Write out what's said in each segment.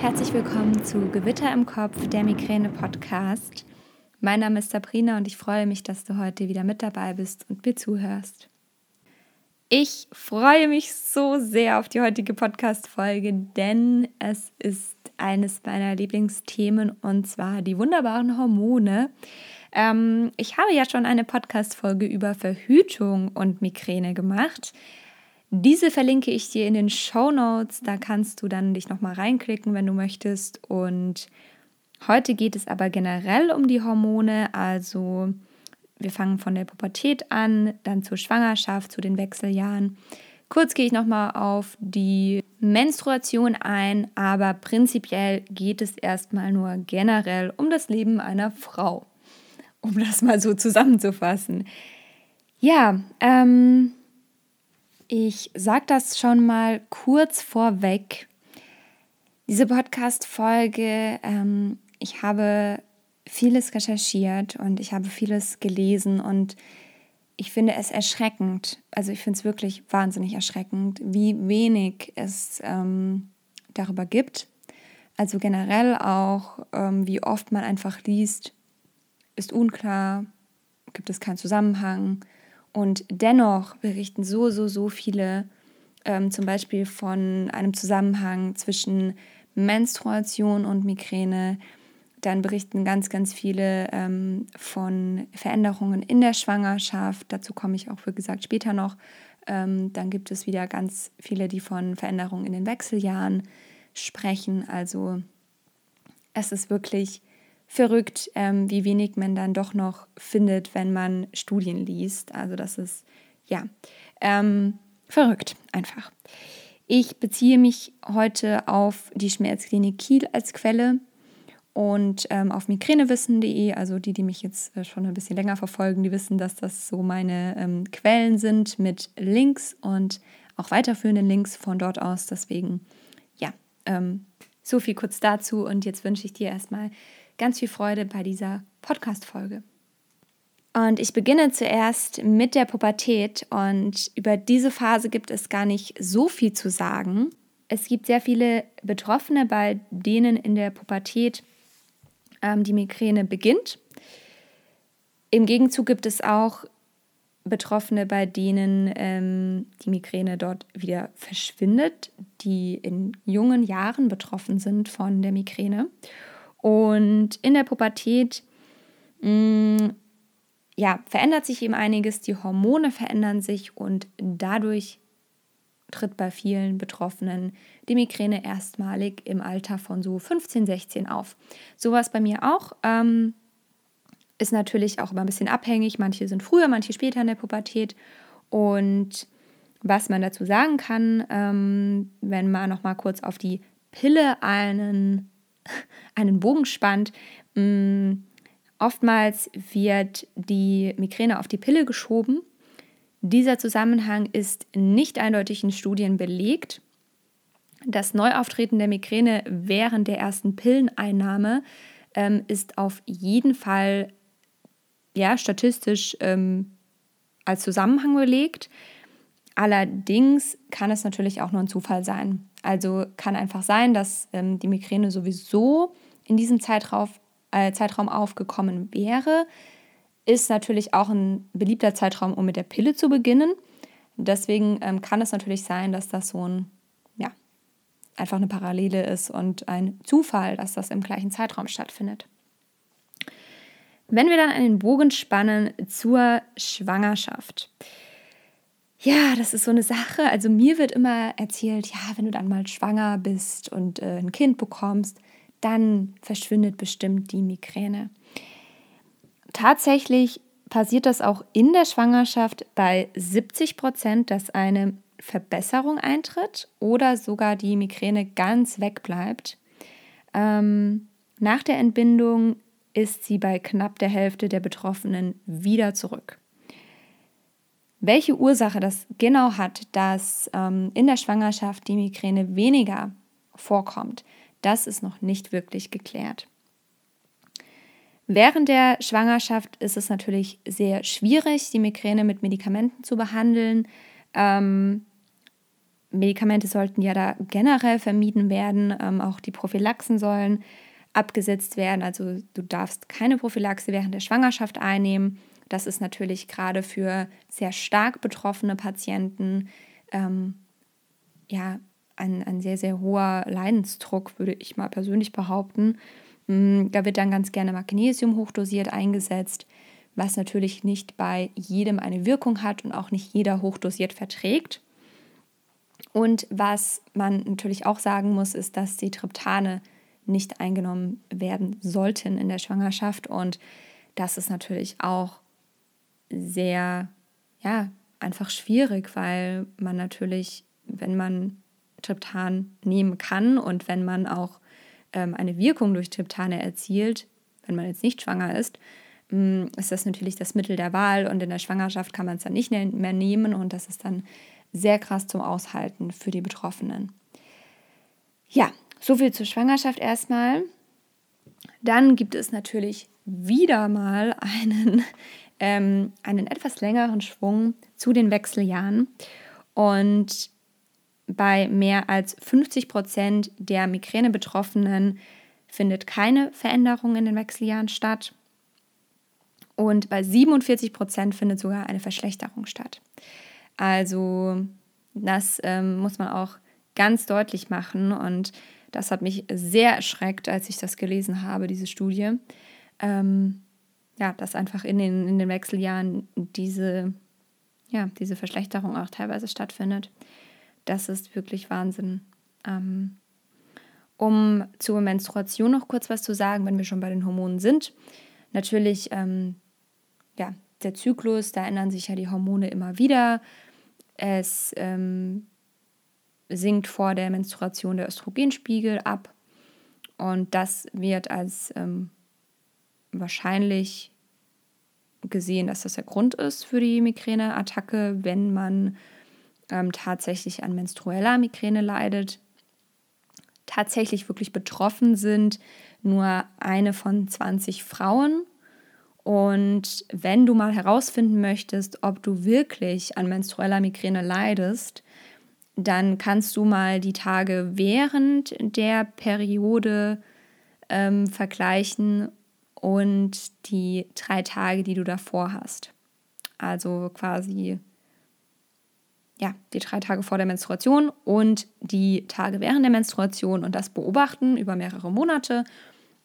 Herzlich willkommen zu Gewitter im Kopf, der Migräne-Podcast. Mein Name ist Sabrina und ich freue mich, dass du heute wieder mit dabei bist und mir zuhörst. Ich freue mich so sehr auf die heutige Podcast-Folge, denn es ist eines meiner Lieblingsthemen und zwar die wunderbaren Hormone. Ähm, ich habe ja schon eine Podcast-Folge über Verhütung und Migräne gemacht. Diese verlinke ich dir in den Show Notes. Da kannst du dann dich nochmal reinklicken, wenn du möchtest. Und heute geht es aber generell um die Hormone. Also wir fangen von der Pubertät an, dann zur Schwangerschaft, zu den Wechseljahren. Kurz gehe ich nochmal auf die Menstruation ein, aber prinzipiell geht es erstmal nur generell um das Leben einer Frau. Um das mal so zusammenzufassen. Ja, ähm, ich sage das schon mal kurz vorweg. Diese Podcast-Folge, ähm, ich habe vieles recherchiert und ich habe vieles gelesen und ich finde es erschreckend, also ich finde es wirklich wahnsinnig erschreckend, wie wenig es ähm, darüber gibt. Also generell auch, ähm, wie oft man einfach liest, ist unklar, gibt es keinen Zusammenhang, und dennoch berichten so, so, so viele ähm, zum Beispiel von einem Zusammenhang zwischen Menstruation und Migräne. Dann berichten ganz, ganz viele ähm, von Veränderungen in der Schwangerschaft. Dazu komme ich auch, wie gesagt, später noch. Ähm, dann gibt es wieder ganz viele, die von Veränderungen in den Wechseljahren sprechen. Also es ist wirklich verrückt, ähm, wie wenig man dann doch noch findet, wenn man Studien liest. Also das ist, ja, ähm, verrückt einfach. Ich beziehe mich heute auf die Schmerzklinik Kiel als Quelle und ähm, auf migränewissen.de. Also die, die mich jetzt äh, schon ein bisschen länger verfolgen, die wissen, dass das so meine ähm, Quellen sind mit Links und auch weiterführenden Links von dort aus. Deswegen, ja, ähm, so viel kurz dazu. Und jetzt wünsche ich dir erstmal ganz viel Freude bei dieser Podcast-Folge. Und ich beginne zuerst mit der Pubertät und über diese Phase gibt es gar nicht so viel zu sagen. Es gibt sehr viele Betroffene, bei denen in der Pubertät ähm, die Migräne beginnt. Im Gegenzug gibt es auch Betroffene, bei denen ähm, die Migräne dort wieder verschwindet, die in jungen Jahren betroffen sind von der Migräne. Und in der Pubertät mh, mm, ja, verändert sich eben einiges, die Hormone verändern sich und dadurch tritt bei vielen Betroffenen die Migräne erstmalig im Alter von so 15, 16 auf. Sowas bei mir auch. Ähm, ist natürlich auch immer ein bisschen abhängig. Manche sind früher, manche später in der Pubertät. Und was man dazu sagen kann, ähm, wenn man noch mal kurz auf die Pille einen einen Bogen spannt. Mm, oftmals wird die Migräne auf die Pille geschoben. Dieser Zusammenhang ist nicht eindeutig in Studien belegt. Das Neuauftreten der Migräne während der ersten Pilleneinnahme ähm, ist auf jeden Fall ja, statistisch ähm, als Zusammenhang belegt. Allerdings kann es natürlich auch nur ein Zufall sein. Also kann einfach sein, dass ähm, die Migräne sowieso in diesem Zeitraum, äh, Zeitraum aufgekommen wäre. Ist natürlich auch ein beliebter Zeitraum, um mit der Pille zu beginnen. Deswegen ähm, kann es natürlich sein, dass das so ein, ja, einfach eine Parallele ist und ein Zufall, dass das im gleichen Zeitraum stattfindet. Wenn wir dann einen Bogen spannen zur Schwangerschaft. Ja, das ist so eine Sache. Also mir wird immer erzählt, ja, wenn du dann mal schwanger bist und äh, ein Kind bekommst, dann verschwindet bestimmt die Migräne. Tatsächlich passiert das auch in der Schwangerschaft bei 70 Prozent, dass eine Verbesserung eintritt oder sogar die Migräne ganz wegbleibt. Ähm, nach der Entbindung ist sie bei knapp der Hälfte der Betroffenen wieder zurück. Welche Ursache das genau hat, dass ähm, in der Schwangerschaft die Migräne weniger vorkommt, das ist noch nicht wirklich geklärt. Während der Schwangerschaft ist es natürlich sehr schwierig, die Migräne mit Medikamenten zu behandeln. Ähm, Medikamente sollten ja da generell vermieden werden. Ähm, auch die Prophylaxen sollen abgesetzt werden. Also du darfst keine Prophylaxe während der Schwangerschaft einnehmen. Das ist natürlich gerade für sehr stark betroffene Patienten ähm, ja ein, ein sehr, sehr hoher Leidensdruck, würde ich mal persönlich behaupten. Mm, da wird dann ganz gerne Magnesium hochdosiert eingesetzt, was natürlich nicht bei jedem eine Wirkung hat und auch nicht jeder hochdosiert verträgt. Und was man natürlich auch sagen muss, ist, dass die Triptane nicht eingenommen werden sollten in der Schwangerschaft. Und das ist natürlich auch sehr, ja, einfach schwierig, weil man natürlich, wenn man Triptan nehmen kann und wenn man auch ähm, eine Wirkung durch Triptane erzielt, wenn man jetzt nicht schwanger ist, ähm, ist das natürlich das Mittel der Wahl und in der Schwangerschaft kann man es dann nicht mehr nehmen und das ist dann sehr krass zum Aushalten für die Betroffenen. Ja, so viel zur Schwangerschaft erstmal. Dann gibt es natürlich wieder mal einen, ähm, einen etwas längeren Schwung zu den Wechseljahren. Und bei mehr als 50 Prozent der Migräne-Betroffenen findet keine Veränderung in den Wechseljahren statt. Und bei 47 Prozent findet sogar eine Verschlechterung statt. Also das ähm, muss man auch ganz deutlich machen. Und das hat mich sehr erschreckt, als ich das gelesen habe, diese Studie. Ähm, ja, dass einfach in den, in den Wechseljahren diese, ja, diese Verschlechterung auch teilweise stattfindet. Das ist wirklich Wahnsinn. Ähm, um zur Menstruation noch kurz was zu sagen, wenn wir schon bei den Hormonen sind. Natürlich, ähm, ja, der Zyklus, da ändern sich ja die Hormone immer wieder. Es ähm, sinkt vor der Menstruation der Östrogenspiegel ab. Und das wird als ähm, wahrscheinlich gesehen, dass das der Grund ist für die Migräneattacke, wenn man ähm, tatsächlich an menstrueller Migräne leidet. Tatsächlich wirklich betroffen sind nur eine von 20 Frauen. Und wenn du mal herausfinden möchtest, ob du wirklich an menstrueller Migräne leidest, dann kannst du mal die Tage während der Periode ähm, vergleichen und die drei Tage, die du davor hast. Also quasi ja, die drei Tage vor der Menstruation und die Tage während der Menstruation und das beobachten über mehrere Monate.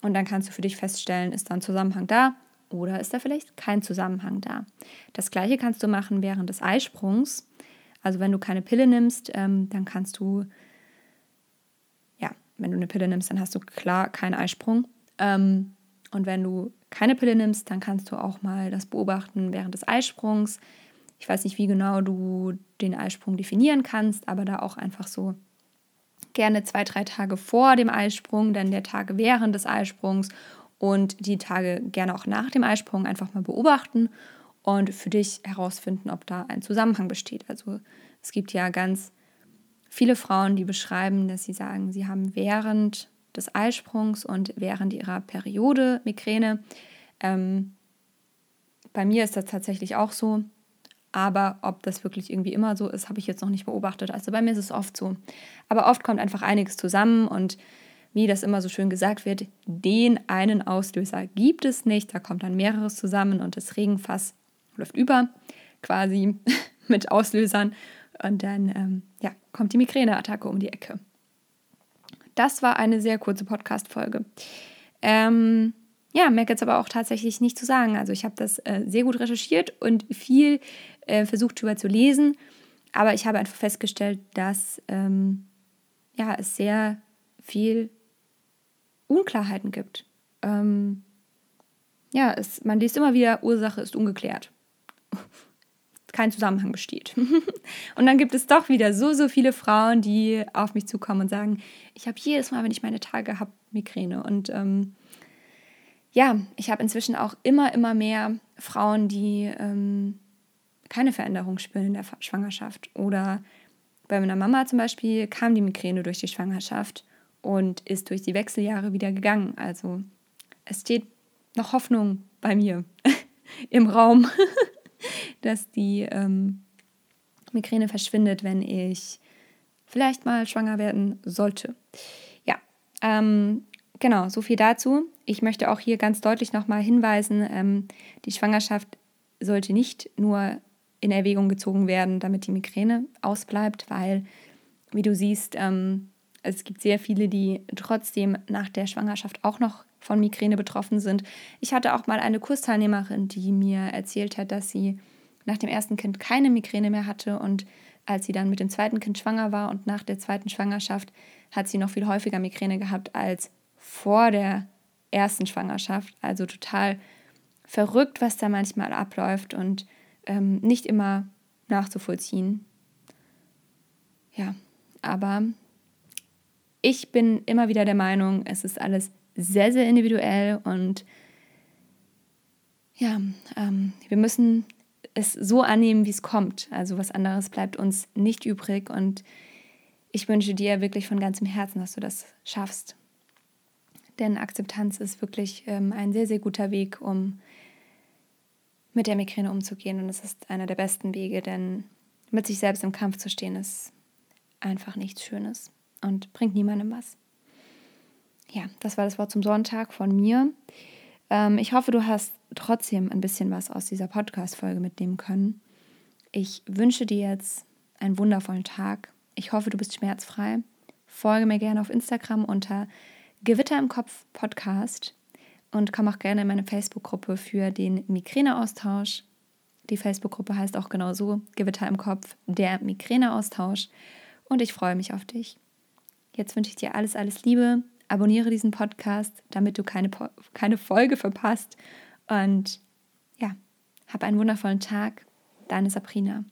Und dann kannst du für dich feststellen, ist da ein Zusammenhang da oder ist da vielleicht kein Zusammenhang da. Das gleiche kannst du machen während des Eisprungs. Also wenn du keine Pille nimmst, ähm, dann kannst du, ja, wenn du eine Pille nimmst, dann hast du klar keinen Eisprung. Ähm, und wenn du keine Pille nimmst, dann kannst du auch mal das beobachten während des Eisprungs. Ich weiß nicht, wie genau du den Eisprung definieren kannst, aber da auch einfach so gerne zwei, drei Tage vor dem Eisprung, dann der Tage während des Eisprungs und die Tage gerne auch nach dem Eisprung einfach mal beobachten und für dich herausfinden, ob da ein Zusammenhang besteht. Also es gibt ja ganz viele Frauen, die beschreiben, dass sie sagen, sie haben während des Eisprungs und während ihrer Periode Migräne. Ähm, bei mir ist das tatsächlich auch so. Aber ob das wirklich irgendwie immer so ist, habe ich jetzt noch nicht beobachtet. Also bei mir ist es oft so. Aber oft kommt einfach einiges zusammen und wie das immer so schön gesagt wird, den einen Auslöser gibt es nicht. Da kommt dann mehreres zusammen und das Regenfass läuft über, quasi mit Auslösern. Und dann ähm, ja, kommt die Migräneattacke um die Ecke. Das war eine sehr kurze Podcast-Folge. Ähm, ja, mehr gibt es aber auch tatsächlich nicht zu sagen. Also ich habe das äh, sehr gut recherchiert und viel äh, versucht darüber zu lesen. Aber ich habe einfach festgestellt, dass ähm, ja, es sehr viel Unklarheiten gibt. Ähm, ja, es, man liest immer wieder, Ursache ist ungeklärt. Kein Zusammenhang besteht. und dann gibt es doch wieder so, so viele Frauen, die auf mich zukommen und sagen, ich habe jedes Mal, wenn ich meine Tage habe, Migräne. Und ähm, ja, ich habe inzwischen auch immer, immer mehr Frauen, die ähm, keine Veränderung spüren in der Schwangerschaft. Oder bei meiner Mama zum Beispiel kam die Migräne durch die Schwangerschaft und ist durch die Wechseljahre wieder gegangen. Also es steht noch Hoffnung bei mir im Raum, dass die ähm, Migräne verschwindet, wenn ich vielleicht mal schwanger werden sollte. Ja, ähm, genau, so viel dazu. Ich möchte auch hier ganz deutlich nochmal hinweisen, ähm, die Schwangerschaft sollte nicht nur in Erwägung gezogen werden, damit die Migräne ausbleibt, weil, wie du siehst, ähm, es gibt sehr viele, die trotzdem nach der Schwangerschaft auch noch von Migräne betroffen sind. Ich hatte auch mal eine Kursteilnehmerin, die mir erzählt hat, dass sie nach dem ersten Kind keine Migräne mehr hatte und als sie dann mit dem zweiten Kind schwanger war und nach der zweiten Schwangerschaft hat sie noch viel häufiger Migräne gehabt als vor der ersten Schwangerschaft. Also total verrückt, was da manchmal abläuft und ähm, nicht immer nachzuvollziehen. Ja, aber ich bin immer wieder der Meinung, es ist alles sehr, sehr individuell und ja, ähm, wir müssen es so annehmen, wie es kommt. Also was anderes bleibt uns nicht übrig und ich wünsche dir wirklich von ganzem Herzen, dass du das schaffst. Denn Akzeptanz ist wirklich ähm, ein sehr, sehr guter Weg, um mit der Migräne umzugehen. Und es ist einer der besten Wege, denn mit sich selbst im Kampf zu stehen, ist einfach nichts Schönes und bringt niemandem was. Ja, das war das Wort zum Sonntag von mir. Ähm, ich hoffe, du hast trotzdem ein bisschen was aus dieser Podcast-Folge mitnehmen können. Ich wünsche dir jetzt einen wundervollen Tag. Ich hoffe, du bist schmerzfrei. Folge mir gerne auf Instagram unter Gewitter im Kopf Podcast und komm auch gerne in meine Facebook-Gruppe für den Migräneaustausch. Die Facebook-Gruppe heißt auch genau so, Gewitter im Kopf, der Migräneaustausch. Und ich freue mich auf dich. Jetzt wünsche ich dir alles, alles Liebe. Abonniere diesen Podcast, damit du keine, keine Folge verpasst. Und ja, hab einen wundervollen Tag. Deine Sabrina.